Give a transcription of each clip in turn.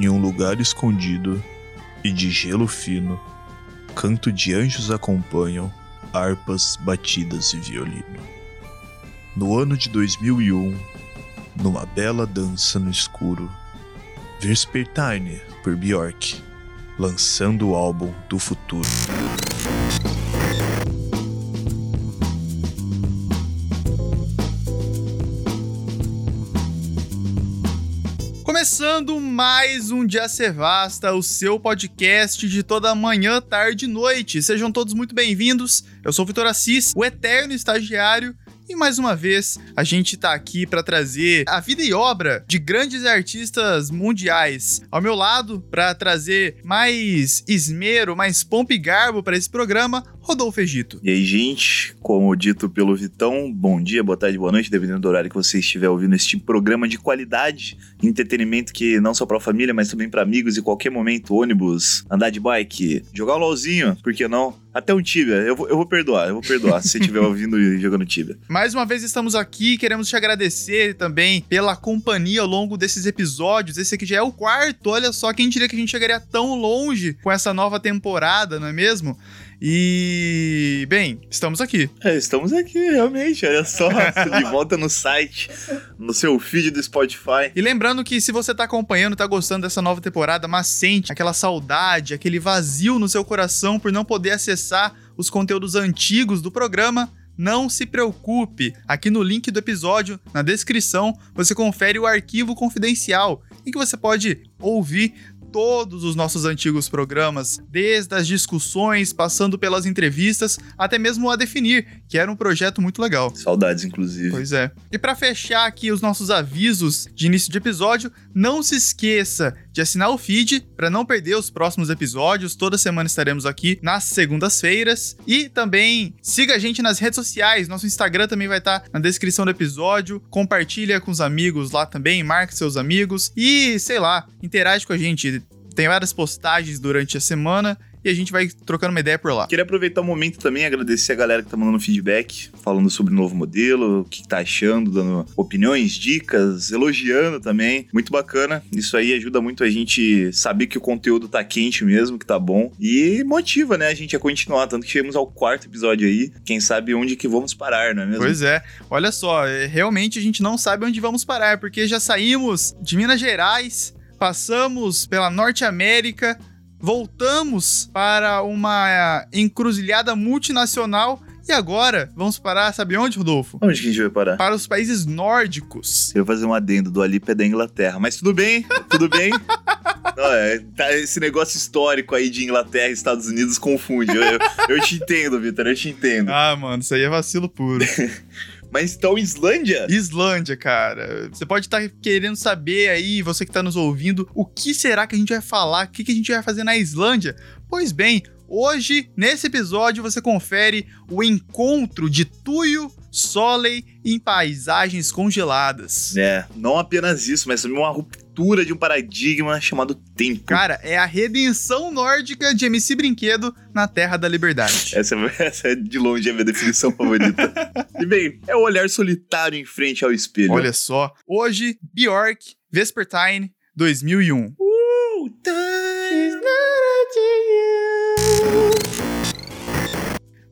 Em um lugar escondido e de gelo fino, canto de anjos acompanham harpas, batidas e violino. No ano de 2001, numa bela dança no escuro, Vespertine por Bjork, lançando o álbum do futuro. Começando mais um Dia Sevasta, o seu podcast de toda manhã, tarde e noite. Sejam todos muito bem-vindos. Eu sou o Vitor Assis, o eterno estagiário, e mais uma vez, a gente tá aqui para trazer a vida e obra de grandes artistas mundiais. Ao meu lado, para trazer mais esmero, mais pompa e garbo para esse programa, Rodolfo Egito. E aí, gente, como dito pelo Vitão, bom dia, boa tarde, boa noite, dependendo do horário que você estiver ouvindo este programa de qualidade, entretenimento que não só para a família, mas também para amigos e qualquer momento, ônibus, andar de bike, jogar um LOLzinho, por que não? Até um Tibia, eu vou, eu vou perdoar, eu vou perdoar se estiver ouvindo e jogando Tibia. Mais uma vez estamos aqui, queremos te agradecer também pela companhia ao longo desses episódios. Esse aqui já é o quarto, olha só, quem diria que a gente chegaria tão longe com essa nova temporada, não é mesmo? E, bem, estamos aqui. É, estamos aqui, realmente. Olha só, de volta no site, no seu feed do Spotify. E lembrando que se você tá acompanhando, tá gostando dessa nova temporada, mas sente aquela saudade, aquele vazio no seu coração por não poder acessar os conteúdos antigos do programa, não se preocupe. Aqui no link do episódio, na descrição, você confere o arquivo confidencial em que você pode ouvir todos os nossos antigos programas, desde as discussões, passando pelas entrevistas, até mesmo a definir, que era um projeto muito legal. Saudades, inclusive. Pois é. E para fechar aqui os nossos avisos de início de episódio, não se esqueça de assinar o feed para não perder os próximos episódios. Toda semana estaremos aqui nas segundas-feiras. E também siga a gente nas redes sociais. Nosso Instagram também vai estar tá na descrição do episódio. Compartilha com os amigos lá também, marque seus amigos e, sei lá, interage com a gente. Tem várias postagens durante a semana e a gente vai trocando uma ideia por lá. Queria aproveitar o momento também agradecer a galera que tá mandando feedback, falando sobre o novo modelo, o que tá achando, dando opiniões, dicas, elogiando também. Muito bacana. Isso aí ajuda muito a gente saber que o conteúdo tá quente mesmo, que tá bom. E motiva, né, a gente a continuar. Tanto que chegamos ao quarto episódio aí. Quem sabe onde que vamos parar, não é mesmo? Pois é. Olha só, é, realmente a gente não sabe onde vamos parar, porque já saímos de Minas Gerais, passamos pela Norte América, voltamos para uma encruzilhada multinacional e agora, vamos parar, sabe onde, Rodolfo? Onde que a gente vai parar? Para os países nórdicos. Eu vou fazer um adendo do Alipe é da Inglaterra, mas tudo bem, tudo bem. Não, é, tá, esse negócio histórico aí de Inglaterra e Estados Unidos confunde. Eu, eu, eu te entendo, Vitor, eu te entendo. Ah, mano, isso aí é vacilo puro. Mas então, Islândia? Islândia, cara. Você pode estar tá querendo saber aí, você que está nos ouvindo, o que será que a gente vai falar, o que, que a gente vai fazer na Islândia? Pois bem, Hoje, nesse episódio, você confere o encontro de Tuyo Soleil em paisagens congeladas. É, não apenas isso, mas também uma ruptura de um paradigma chamado tempo. Cara, é a redenção nórdica de MC Brinquedo na Terra da Liberdade. essa, essa é de longe a minha definição favorita. e bem, é o olhar solitário em frente ao espelho. Olha só, hoje, Bjork, Vespertine, 2001. Uh, time.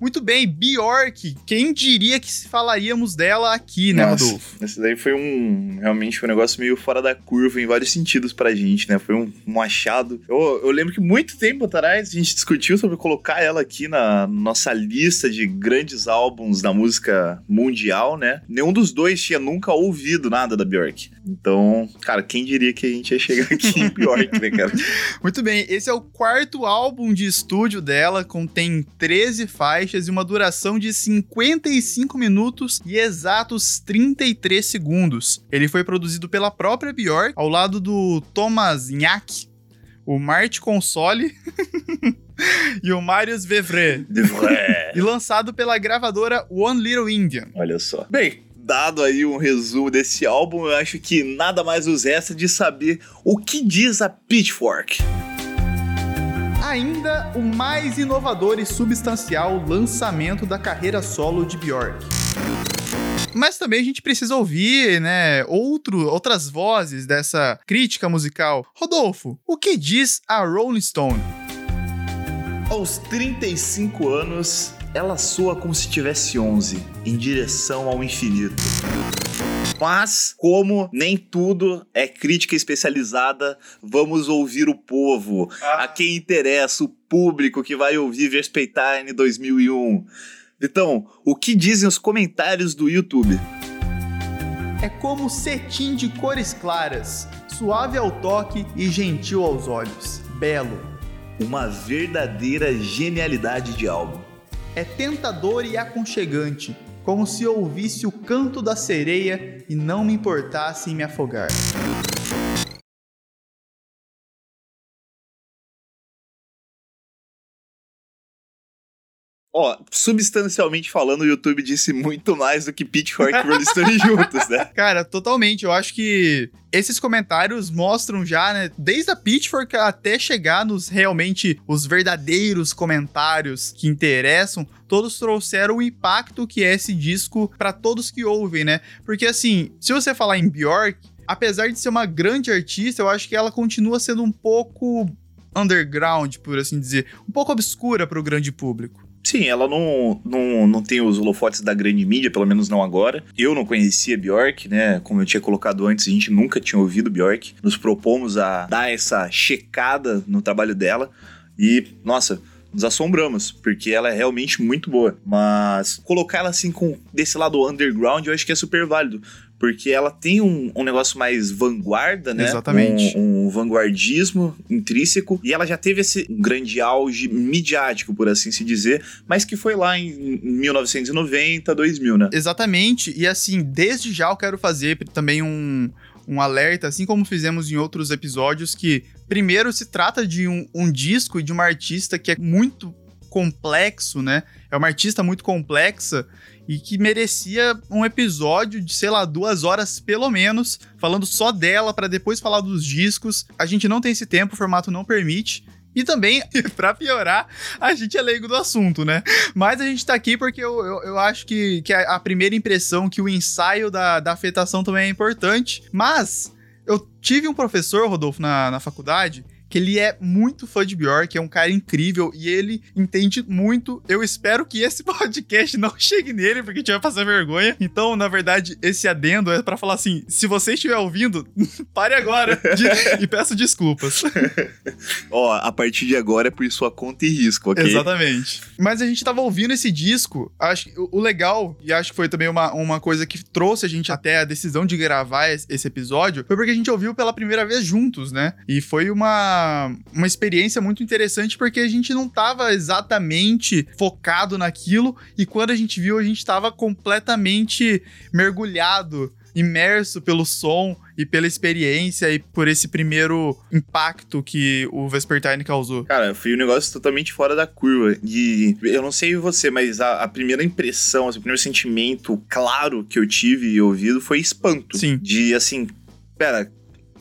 Muito bem, Bjork. Quem diria que falaríamos dela aqui, né, Nossa, Rodolfo? Esse daí foi um. Realmente foi um negócio meio fora da curva em vários sentidos pra gente, né? Foi um, um achado. Eu, eu lembro que muito tempo atrás a gente discutiu sobre colocar ela aqui na nossa lista de grandes álbuns da música mundial, né? Nenhum dos dois tinha nunca ouvido nada da Bjork. Então, cara, quem diria que a gente ia chegar aqui em Bjork, né, cara? Muito bem, esse é o quarto álbum de estúdio dela, contém 13 faixas faixas e uma duração de 55 minutos e exatos 33 segundos. Ele foi produzido pela própria Björk, ao lado do Thomas Nhack, o Mart Console e o Marius Vevre. e lançado pela gravadora One Little Indian. Olha só. Bem, dado aí um resumo desse álbum, eu acho que nada mais nos resta de saber o que diz a Pitchfork ainda o mais inovador e substancial lançamento da carreira solo de Björk. Mas também a gente precisa ouvir, né, outro, outras vozes dessa crítica musical. Rodolfo, o que diz a Rolling Stone? Aos 35 anos, ela soa como se tivesse 11, em direção ao infinito. Mas, como nem tudo é crítica especializada, vamos ouvir o povo, ah. a quem interessa, o público que vai ouvir Verspeitine 2001. Então, o que dizem os comentários do YouTube? É como cetim de cores claras, suave ao toque e gentil aos olhos. Belo. Uma verdadeira genialidade de álbum. É tentador e aconchegante, como se ouvisse o canto da sereia e não me importasse em me afogar. Ó, substancialmente falando, o YouTube disse muito mais do que Pitchfork e Rolling Stone juntos, né? Cara, totalmente. Eu acho que esses comentários mostram já, né, desde a Pitchfork até chegar nos realmente os verdadeiros comentários que interessam, todos trouxeram o impacto que é esse disco para todos que ouvem, né? Porque assim, se você falar em Bjork, apesar de ser uma grande artista, eu acho que ela continua sendo um pouco underground, por assim dizer, um pouco obscura para o grande público. Sim, ela não, não, não tem os holofotes da grande mídia, pelo menos não agora. Eu não conhecia Bjork, né? Como eu tinha colocado antes, a gente nunca tinha ouvido Bjork. Nos propomos a dar essa checada no trabalho dela. E, nossa, nos assombramos, porque ela é realmente muito boa. Mas colocar ela assim com desse lado underground, eu acho que é super válido porque ela tem um, um negócio mais vanguarda, né? Exatamente. Um, um, vanguardismo intrínseco, e ela já teve esse grande auge midiático, por assim se dizer, mas que foi lá em 1990, 2000, né? Exatamente, e assim, desde já eu quero fazer também um, um alerta, assim como fizemos em outros episódios, que primeiro se trata de um, um disco e de uma artista que é muito complexo, né? É uma artista muito complexa e que merecia um episódio de, sei lá, duas horas pelo menos, falando só dela para depois falar dos discos. A gente não tem esse tempo, o formato não permite. E também, para piorar, a gente é leigo do assunto, né? Mas a gente tá aqui porque eu, eu, eu acho que, que a, a, primeira impressão, que o ensaio da, da afetação também é importante. Mas eu tive um professor, Rodolfo, na, na faculdade, que ele é muito fã de Bjork, é um cara incrível e ele entende muito. Eu espero que esse podcast não chegue nele, porque a gente vai passar vergonha. Então, na verdade, esse adendo é para falar assim: se você estiver ouvindo, pare agora e peço desculpas. Ó, a partir de agora é por sua conta e risco, ok? Exatamente. Mas a gente tava ouvindo esse disco, acho que o legal, e acho que foi também uma, uma coisa que trouxe a gente até a decisão de gravar esse episódio, foi porque a gente ouviu pela primeira vez juntos, né? E foi uma uma, experiência muito interessante porque a gente não estava exatamente focado naquilo e quando a gente viu, a gente estava completamente mergulhado imerso pelo som e pela experiência e por esse primeiro impacto que o Vespertine causou. Cara, foi um negócio totalmente fora da curva. E eu não sei você, mas a, a primeira impressão, assim, o primeiro sentimento claro que eu tive e ouvido foi espanto. Sim. De assim, pera,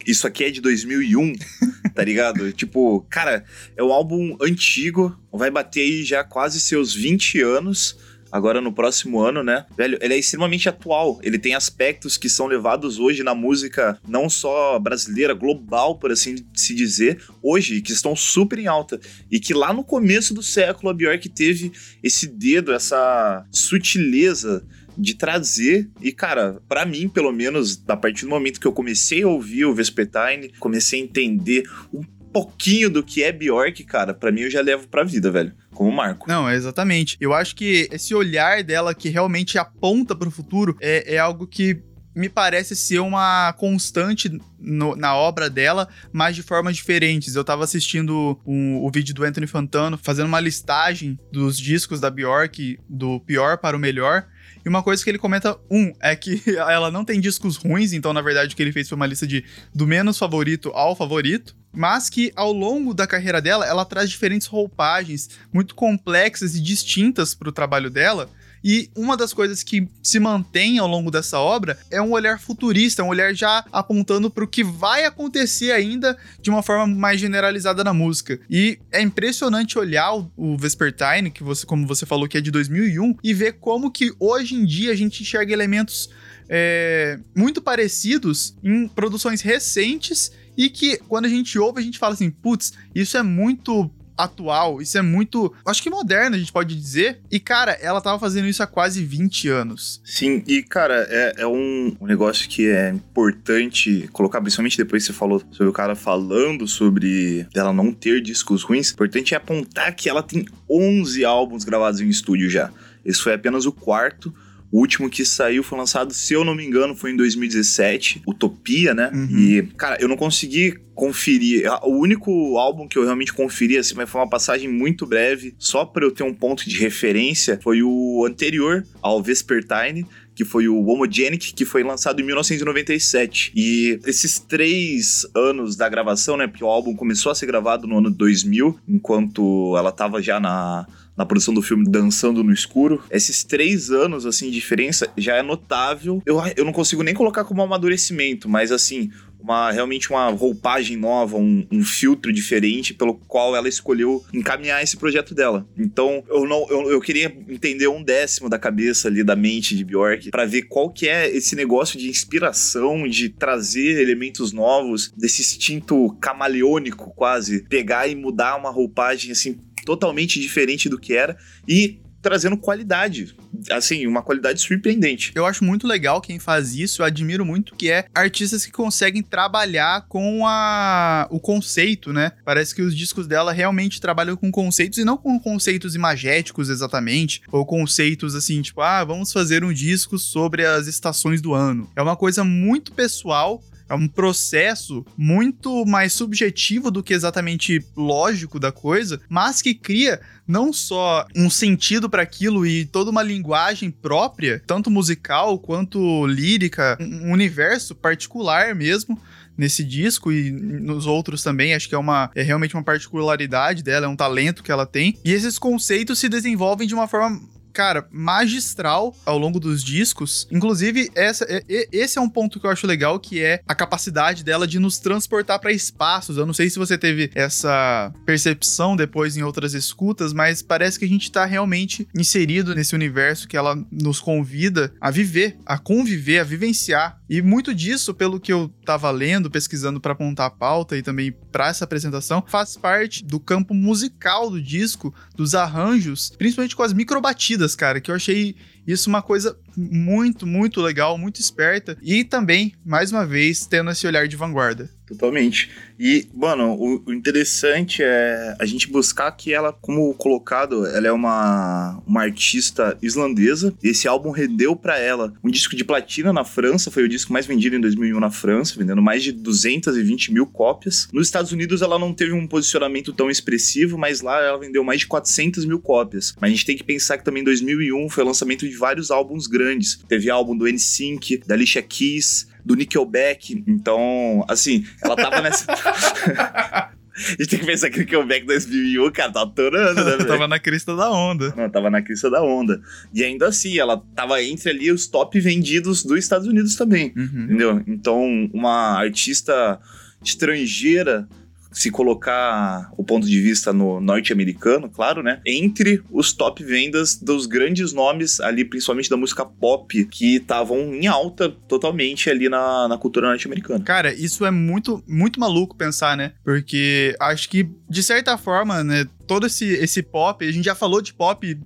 isso aqui é de 2001, tá ligado? tipo, cara, é um álbum antigo, vai bater aí já quase seus 20 anos agora no próximo ano, né? Velho, ele é extremamente atual. Ele tem aspectos que são levados hoje na música, não só brasileira, global, por assim se dizer, hoje, que estão super em alta. E que lá no começo do século a Björk teve esse dedo, essa sutileza de trazer. E, cara, para mim, pelo menos, a partir do momento que eu comecei a ouvir o Vespertine, comecei a entender um pouquinho do que é Bjork, cara, para mim eu já levo pra vida, velho. Como marco. Não, exatamente. Eu acho que esse olhar dela que realmente aponta pro futuro é, é algo que me parece ser uma constante no, na obra dela, mas de formas diferentes. Eu tava assistindo um, o vídeo do Anthony Fantano fazendo uma listagem dos discos da Bjork, do pior para o melhor. E uma coisa que ele comenta, um, é que ela não tem discos ruins, então na verdade o que ele fez foi uma lista de do menos favorito ao favorito, mas que ao longo da carreira dela, ela traz diferentes roupagens muito complexas e distintas para o trabalho dela, E uma das coisas que se mantém ao longo dessa obra é um olhar futurista, um olhar já apontando para o que vai acontecer ainda de uma forma mais generalizada na música. E é impressionante olhar o, o Vespertine, que você, como você falou que é de 2001, e ver como que hoje em dia a gente enxerga elementos é, muito parecidos em produções recentes e que quando a gente ouve a gente fala assim, putz, isso é muito atual, isso é muito, acho que moderno, a gente pode dizer. E, cara, ela tava fazendo isso há quase 20 anos. Sim, e, cara, é, é um, um, negócio que é importante colocar, principalmente depois que você falou sobre o cara falando sobre ela não ter discos ruins. Importante é apontar que ela tem 11 álbuns gravados em estúdio já. Esse foi apenas o quarto. O último que saiu foi lançado, se eu não me engano, foi em 2017, Utopia, né? Uhum. E, cara, eu não consegui conferir. O único álbum que eu realmente conferi, assim, mas foi uma passagem muito breve, só para eu ter um ponto de referência, foi o anterior ao Vespertine, que foi o Homogenic, que foi lançado em 1997. E esses três anos da gravação, né? Porque o álbum começou a ser gravado no ano 2000, enquanto ela tava já na na produção do filme Dançando no Escuro. Esses três anos, assim, de diferença já é notável. Eu, eu não consigo nem colocar como amadurecimento, mas, assim, uma realmente uma roupagem nova, um, um, filtro diferente pelo qual ela escolheu encaminhar esse projeto dela. Então, eu não eu, eu queria entender um décimo da cabeça ali da mente de Bjork para ver qual que é esse negócio de inspiração, de trazer elementos novos, desse instinto camaleônico quase, pegar e mudar uma roupagem assim totalmente diferente do que era e trazendo qualidade. Assim, uma qualidade surpreendente. Eu acho muito legal quem faz isso, eu admiro muito, que é artistas que conseguem trabalhar com a, o conceito, né? Parece que os discos dela realmente trabalham com conceitos e não com conceitos imagéticos exatamente, ou conceitos assim, tipo, ah, vamos fazer um disco sobre as estações do ano. É uma coisa muito pessoal é um processo muito mais subjetivo do que exatamente lógico da coisa, mas que cria não só um sentido para aquilo e toda uma linguagem própria, tanto musical quanto lírica, um universo particular mesmo nesse disco e nos outros também, acho que é uma é realmente uma particularidade dela, é um talento que ela tem. E esses conceitos se desenvolvem de uma forma cara, magistral ao longo dos discos. Inclusive, essa, esse é um ponto que eu acho legal, que é a capacidade dela de nos transportar para espaços. Eu não sei se você teve essa percepção depois em outras escutas, mas parece que a gente tá realmente inserido nesse universo que ela nos convida a viver, a conviver, a vivenciar. E muito disso, pelo que eu tava lendo, pesquisando para apontar a pauta e também para essa apresentação, faz parte do campo musical do disco, dos arranjos, principalmente com as microbatidas cara, que eu achei isso uma coisa muito, muito legal, muito esperta e também, mais uma vez, tendo esse olhar de vanguarda. Totalmente. E, mano, o, o, interessante é a gente buscar que ela, como colocado, ela é uma, uma artista islandesa. Esse álbum rendeu para ela um disco de platina na França, foi o disco mais vendido em 2001 na França, vendendo mais de 220 mil cópias. Nos Estados Unidos ela não teve um posicionamento tão expressivo, mas lá ela vendeu mais de 400 mil cópias. Mas a gente tem que pensar que também em 2001 foi o lançamento de vários álbuns grandes. Teve álbum do NSYNC, da Alicia Keys, do Nickelback. Então, assim, ela tava nessa. A gente tem que pensar que o Nickelback 2001, cara, tá atorando, né? tava na crista da onda. Não, tava na crista da onda. E ainda assim, ela tava entre ali os top vendidos dos Estados Unidos também, uhum. entendeu? Então, uma artista estrangeira se colocar o ponto de vista no norte-americano, claro, né? Entre os top vendas dos grandes nomes ali, principalmente da música pop, que estavam em alta totalmente ali na, na cultura norte-americana. Cara, isso é muito, muito maluco pensar, né? Porque acho que, de certa forma, né, todo esse, esse pop, a gente já falou de pop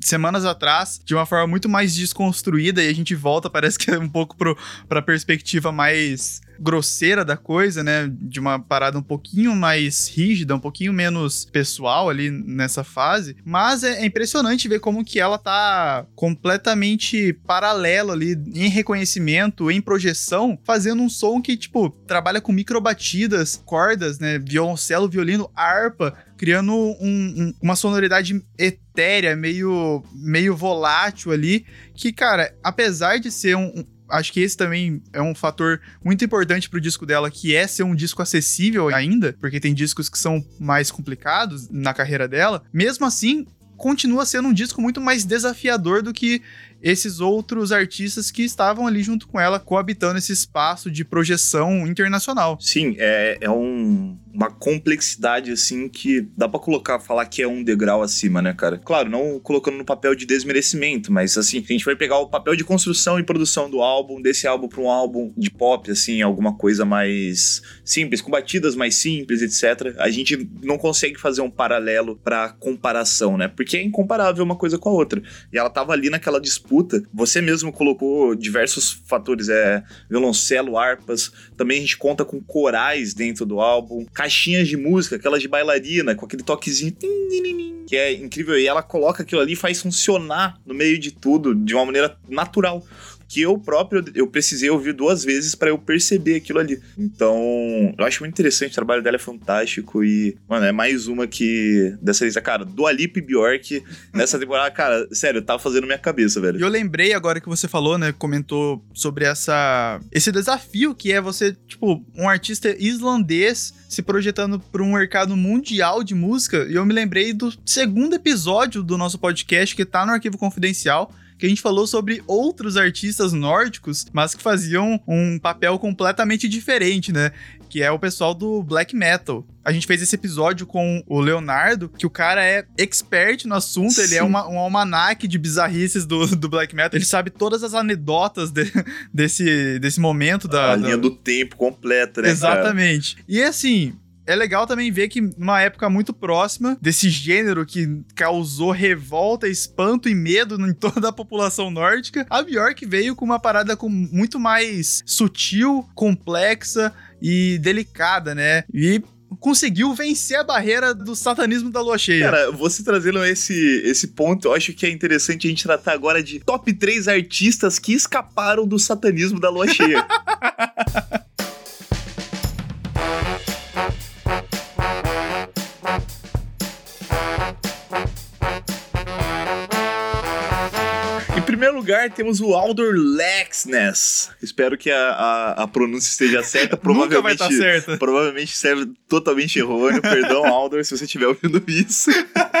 semanas atrás, de uma forma muito mais desconstruída, e a gente volta, parece que é um pouco pro, pra perspectiva mais grosseira da coisa, né? De uma parada um pouquinho mais rígida, um pouquinho menos pessoal ali nessa fase. Mas é, é impressionante ver como que ela tá completamente paralelo ali em reconhecimento, em projeção, fazendo um som que, tipo, trabalha com microbatidas, cordas, né? Violoncelo, violino, harpa, criando um, um, uma sonoridade etérea, meio, meio volátil ali, que, cara, apesar de ser um, acho que esse também é um fator muito importante pro disco dela, que é ser um disco acessível ainda, porque tem discos que são mais complicados na carreira dela. Mesmo assim, continua sendo um disco muito mais desafiador do que esses outros artistas que estavam ali junto com ela, coabitando esse espaço de projeção internacional. Sim, é, é um, uma complexidade, assim, que dá para colocar, falar que é um degrau acima, né, cara? Claro, não colocando no papel de desmerecimento, mas, assim, a gente vai pegar o papel de construção e produção do álbum, desse álbum pra um álbum de pop, assim, alguma coisa mais simples, com batidas mais simples, etc. A gente não consegue fazer um paralelo pra comparação, né? Porque é incomparável uma coisa com a outra. E ela tava ali naquela disputa. Você mesmo colocou diversos fatores, é violoncelo, harpas. Também a gente conta com corais dentro do álbum, caixinhas de música, aquelas de bailarina, com aquele toquezinho. Que é incrível. E ela coloca aquilo ali e faz funcionar no meio de tudo de uma maneira natural que eu próprio eu precisei ouvir duas vezes para eu perceber aquilo ali. Então, eu acho muito interessante, o trabalho dela é fantástico e, mano, é mais uma que dessa lista, cara, do Alipe Bjork nessa temporada, cara, sério, tava fazendo minha cabeça, velho. E eu lembrei agora que você falou, né, comentou sobre essa esse desafio que é você, tipo, um artista islandês se projetando para um mercado mundial de música, e eu me lembrei do segundo episódio do nosso podcast que tá no arquivo confidencial que a gente falou sobre outros artistas nórdicos, mas que faziam um papel completamente diferente, né? Que é o pessoal do black metal. A gente fez esse episódio com o Leonardo, que o cara é expert no assunto, Sim. ele é uma, um almanac de bizarrices do, do black metal. Ele sabe todas as anedotas de, desse, desse momento da. A linha da... do tempo completa, né? Exatamente. Cara? E assim, é legal também ver que numa época muito próxima desse gênero que causou revolta, espanto e medo em toda a população nórdica, a Bjork veio com uma parada com muito mais sutil, complexa e delicada, né? E conseguiu vencer a barreira do satanismo da lua cheia. Cara, você trazendo esse, esse ponto, eu acho que é interessante a gente tratar agora de top 3 artistas que escaparam do satanismo da lua cheia. primeiro lugar, temos o Aldor Lexness. Espero que a, a, a pronúncia esteja certa. Provavelmente, Nunca vai estar certa. Provavelmente serve totalmente errôneo. Perdão, Aldor, se você estiver ouvindo isso.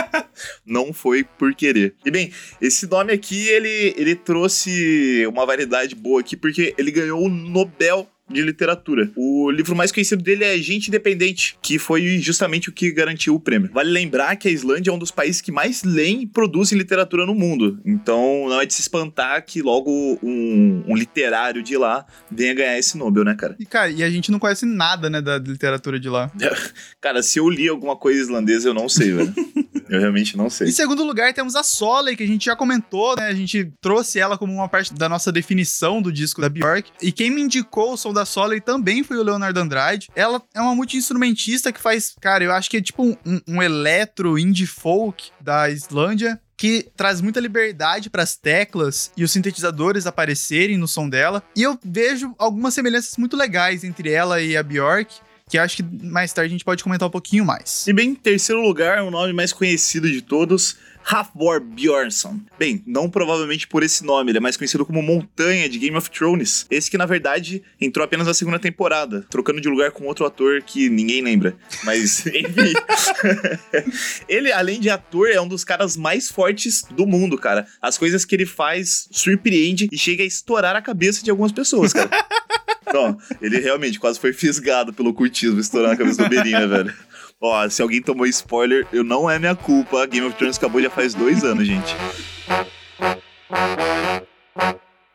Não foi por querer. E bem, esse nome aqui, ele, ele trouxe uma variedade boa aqui, porque ele ganhou o Nobel de literatura. O livro mais conhecido dele é Gente Independente, que foi justamente o que garantiu o prêmio. Vale lembrar que a Islândia é um dos países que mais leem e produzem literatura no mundo. Então não é de se espantar que logo um, um literário de lá venha ganhar esse Nobel, né, cara? E, cara, e a gente não conhece nada, né, da literatura de lá. cara, se eu li alguma coisa islandesa, eu não sei, velho. Eu realmente não sei. Em segundo lugar, temos a Soley, que a gente já comentou, né? A gente trouxe ela como uma parte da nossa definição do disco da Bjork. E quem me indicou o som da Soley também foi o Leonardo Andrade. Ela é uma multi-instrumentista que faz, cara, eu acho que é tipo um, um eletro indie folk da Islândia que traz muita liberdade para as teclas e os sintetizadores aparecerem no som dela. E eu vejo algumas semelhanças muito legais entre ela e a Bjork que acho que mais tarde a gente pode comentar um pouquinho mais. E bem, em terceiro lugar, o nome mais conhecido de todos, Halfbor Bjornsson. Bem, não provavelmente por esse nome, ele é mais conhecido como Montanha de Game of Thrones. Esse que, na verdade, entrou apenas na segunda temporada, trocando de lugar com outro ator que ninguém lembra. Mas, enfim. ele, além de ator, é um dos caras mais fortes do mundo, cara. As coisas que ele faz surpreende e chega a estourar a cabeça de algumas pessoas, cara. Não, ele realmente quase foi fisgado pelo cultismo, estourando a cabeça do Beirinha, velho. Ó, se alguém tomou spoiler, eu não é minha culpa. Game of Thrones acabou já faz dois anos, gente.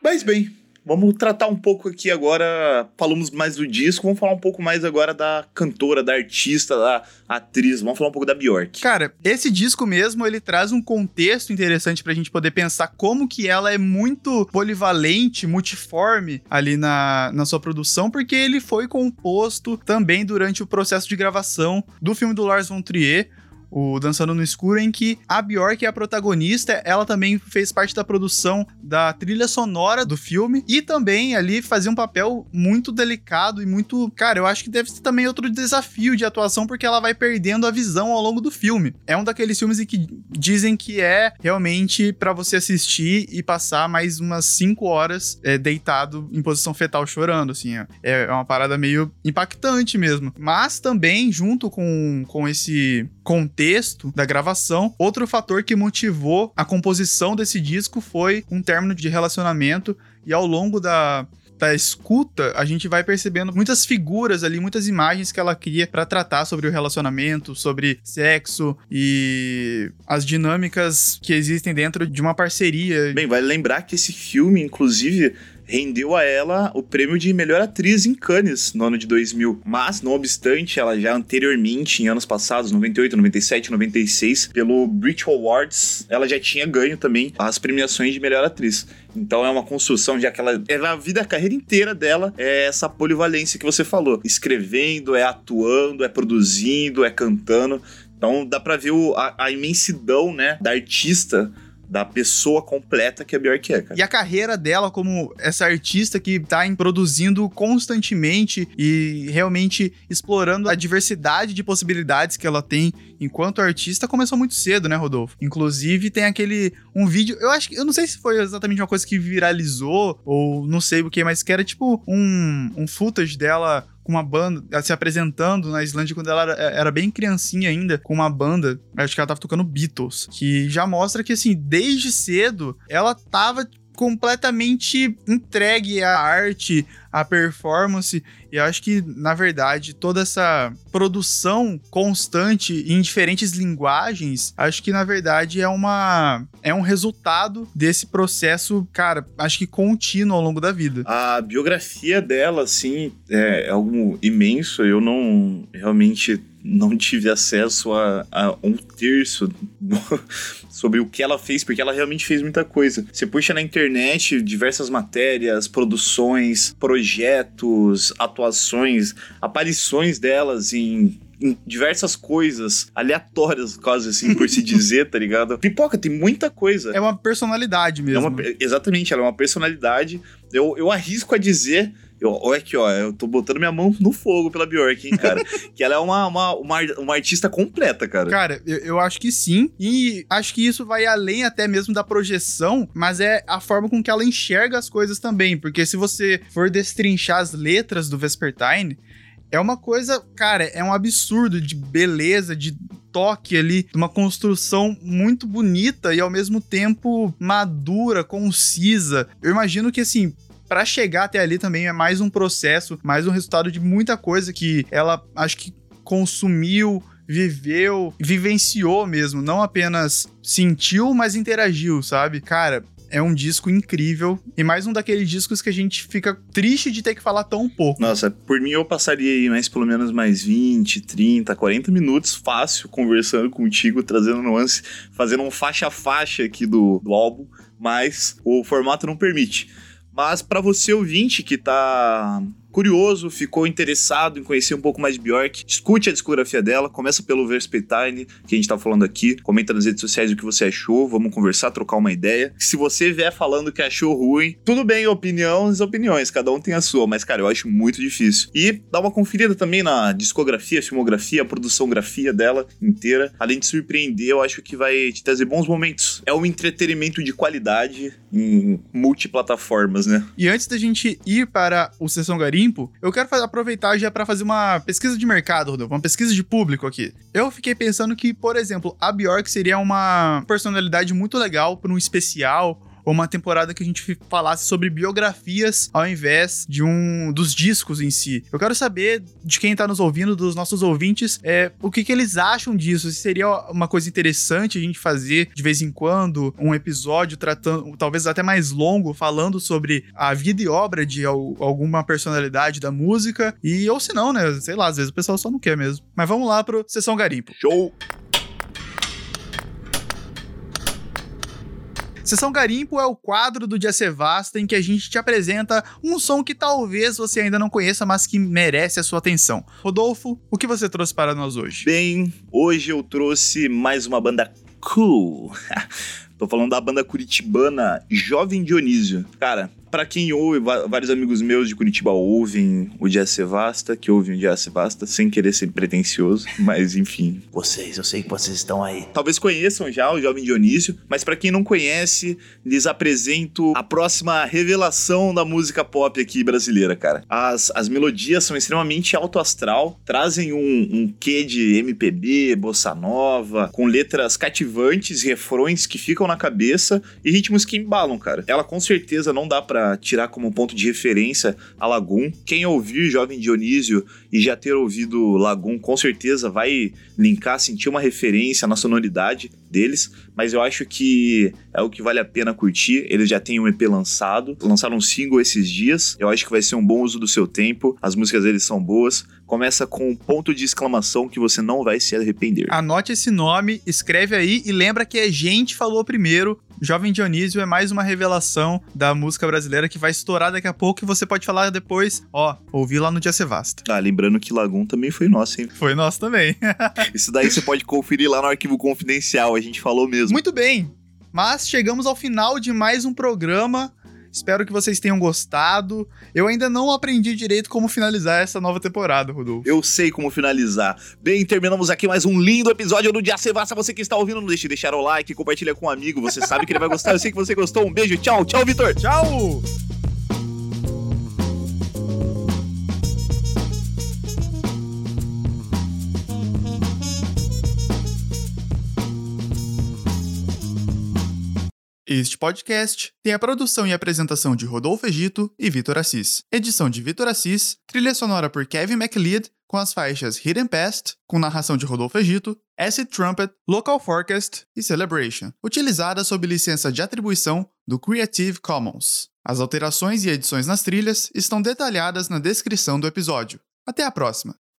Mas bem, Vamos tratar um pouco aqui agora. Falamos mais do disco, vamos falar um pouco mais agora da cantora, da artista, da atriz. Vamos falar um pouco da Bjork. Cara, esse disco mesmo, ele traz um contexto interessante pra gente poder pensar como que ela é muito polivalente, multiforme ali na, na sua produção, porque ele foi composto também durante o processo de gravação do filme do Lars von Trier o Dançando no Escuro, em que a Bjork é a protagonista, ela também fez parte da produção da trilha sonora do filme e também ali fazia um papel muito delicado e muito, cara, eu acho que deve ser também outro desafio de atuação porque ela vai perdendo a visão ao longo do filme. É um daqueles filmes em que dizem que é realmente para você assistir e passar mais umas 5 horas é, deitado em posição fetal chorando, assim, é, é uma parada meio impactante mesmo. Mas também junto com, com esse contexto contexto da gravação. Outro fator que motivou a composição desse disco foi um término de relacionamento e ao longo da da escuta, a gente vai percebendo muitas figuras ali, muitas imagens que ela cria para tratar sobre o relacionamento, sobre sexo e as dinâmicas que existem dentro de uma parceria. Bem, vale lembrar que esse filme, inclusive, rendeu a ela o prêmio de melhor atriz em Cannes no ano de 2000. Mas, não obstante, ela já anteriormente, em anos passados, 98, 97, 96, pelo Brit Awards, ela já tinha ganho também as premiações de melhor atriz. Então é uma construção, já que ela, ela a vida, a carreira inteira dela é essa polivalência que você falou. Escrevendo, é atuando, é produzindo, é cantando. Então dá pra ver o, a, a imensidão, né, da artista da pessoa completa que a Bjork é, cara. E a carreira dela como essa artista que tá produzindo constantemente e realmente explorando a diversidade de possibilidades que ela tem enquanto artista começou muito cedo, né, Rodolfo? Inclusive tem aquele um vídeo, eu acho que eu não sei se foi exatamente uma coisa que viralizou ou não sei o que, mas que era tipo um um footage dela com uma banda, se apresentando na Islândia quando ela era, era, bem criancinha ainda, com uma banda, acho que ela tava tocando Beatles, que já mostra que, assim, desde cedo, ela tava completamente entregue à arte, à performance. E eu acho que, na verdade, toda essa produção constante em diferentes linguagens, acho que, na verdade, é uma é um resultado desse processo, cara, acho que contínuo ao longo da vida. A biografia dela, assim, é algo imenso. Eu não realmente não tive acesso a, a um terço sobre o que ela fez, porque ela realmente fez muita coisa. Você puxa na internet diversas matérias, produções, projetos, atuações, aparições delas em diversas coisas aleatórias, quase assim, por se dizer, tá ligado? Pipoca, tem muita coisa. É uma personalidade mesmo. É uma, exatamente, ela é uma personalidade. Eu, eu arrisco a dizer eu, olha aqui, ó, eu tô botando minha mão no fogo pela Bjork, hein, cara. que ela é uma, uma, uma, uma, artista completa, cara. Cara, eu, eu acho que sim. E acho que isso vai além até mesmo da projeção, mas é a forma com que ela enxerga as coisas também. Porque se você for destrinchar as letras do Vespertine, é uma coisa, cara, é um absurdo de beleza, de toque ali, uma construção muito bonita e ao mesmo tempo madura, concisa. Eu imagino que assim, para chegar até ali também é mais um processo, mais um resultado de muita coisa que ela acho que consumiu, viveu, vivenciou mesmo, não apenas sentiu, mas interagiu, sabe? Cara, é um disco incrível e mais um daqueles discos que a gente fica triste de ter que falar tão pouco. Nossa, por mim eu passaria aí mais pelo menos mais 20, 30, 40 minutos fácil conversando contigo, trazendo nuance, fazendo um faixa a faixa aqui do, do álbum, mas o formato não permite. Mas para você ouvinte que tá curioso, ficou interessado em conhecer um pouco mais de Bjork, escute a discografia dela, começa pelo Verspetine, que a gente tá falando aqui, comenta nas redes sociais o que você achou, vamos conversar, trocar uma ideia. Se você vier falando que achou ruim, tudo bem, opiniões, opiniões, cada um tem a sua, mas cara, eu acho muito difícil. E dá uma conferida também na discografia, filmografia, produção grafia dela inteira. Além de surpreender, eu acho que vai te trazer bons momentos. É um entretenimento de qualidade em multiplataformas, né? E antes da gente ir para o Sessão Garim, limpo, eu quero aproveitar já para fazer uma pesquisa de mercado, Rodolfo, uma pesquisa de público aqui. Eu fiquei pensando que, por exemplo, a Bjork seria uma personalidade muito legal para um especial ou uma temporada que a gente falasse sobre biografias ao invés de um dos discos em si. Eu quero saber de quem tá nos ouvindo, dos nossos ouvintes, é, o que, que eles acham disso. Se seria uma coisa interessante a gente fazer de vez em quando um episódio tratando, talvez até mais longo, falando sobre a vida e obra de alguma personalidade da música. E ou se não, né? Sei lá, às vezes o pessoal só não quer mesmo. Mas vamos lá pro Sessão Garimpo. Show! Sessão Garimpo é o quadro do Dia Sevasta em que a gente te apresenta um som que talvez você ainda não conheça, mas que merece a sua atenção. Rodolfo, o que você trouxe para nós hoje? Bem, hoje eu trouxe mais uma banda cool. Tô falando da banda curitibana Jovem Dionísio. Cara, Pra quem ouve, vários amigos meus de Curitiba ouvem o Dia Sevasta, que ouvem o Dia Sevasta, sem querer ser pretencioso, mas enfim. Vocês, eu sei que vocês estão aí. Talvez conheçam já o Jovem Dionísio, mas para quem não conhece, lhes apresento a próxima revelação da música pop aqui brasileira, cara. As, as melodias são extremamente alto astral, trazem um, um quê de MPB, bossa nova, com letras cativantes, refrões que ficam na cabeça e ritmos que embalam, cara. Ela com certeza não dá tirar como ponto de referência a Lagoon. Quem ouvir Jovem Dionísio e já ter ouvido Lagoon, com certeza vai linkar, sentir uma referência na sonoridade deles, mas eu acho que é o que vale a pena curtir. Eles já têm um EP lançado, lançaram um single esses dias. Eu acho que vai ser um bom uso do seu tempo. As músicas deles são boas. Começa com um ponto de exclamação que você não vai se arrepender. Anote esse nome, escreve aí e lembra que a gente falou primeiro. Jovem Dionísio é mais uma revelação da música brasileira que vai estourar daqui a pouco e você pode falar depois, ó, ouvi lá no Dia Sevasta. Ah, lembrando que Lagoon também foi nosso, hein? Foi nosso também. Isso daí você pode conferir lá no arquivo confidencial, a gente falou mesmo. Muito bem, mas chegamos ao final de mais um programa. Espero que vocês tenham gostado. Eu ainda não aprendi direito como finalizar essa nova temporada, Rodolfo. Eu sei como finalizar. Bem, terminamos aqui mais um lindo episódio do Dia Sevassa. Você que está ouvindo, não deixe de deixar o like, compartilha com um amigo. Você sabe que ele vai gostar. Eu sei que você gostou. Um beijo. Tchau. Tchau, Vitor. Tchau. Este podcast tem a produção e apresentação de Rodolfo Egito e Vitor Assis. Edição de Vitor Assis, trilha sonora por Kevin MacLeod, com as faixas Hidden Past, com narração de Rodolfo Egito, Acid Trumpet, Local Forecast e Celebration, utilizadas sob licença de atribuição do Creative Commons. As alterações e edições nas trilhas estão detalhadas na descrição do episódio. Até a próxima!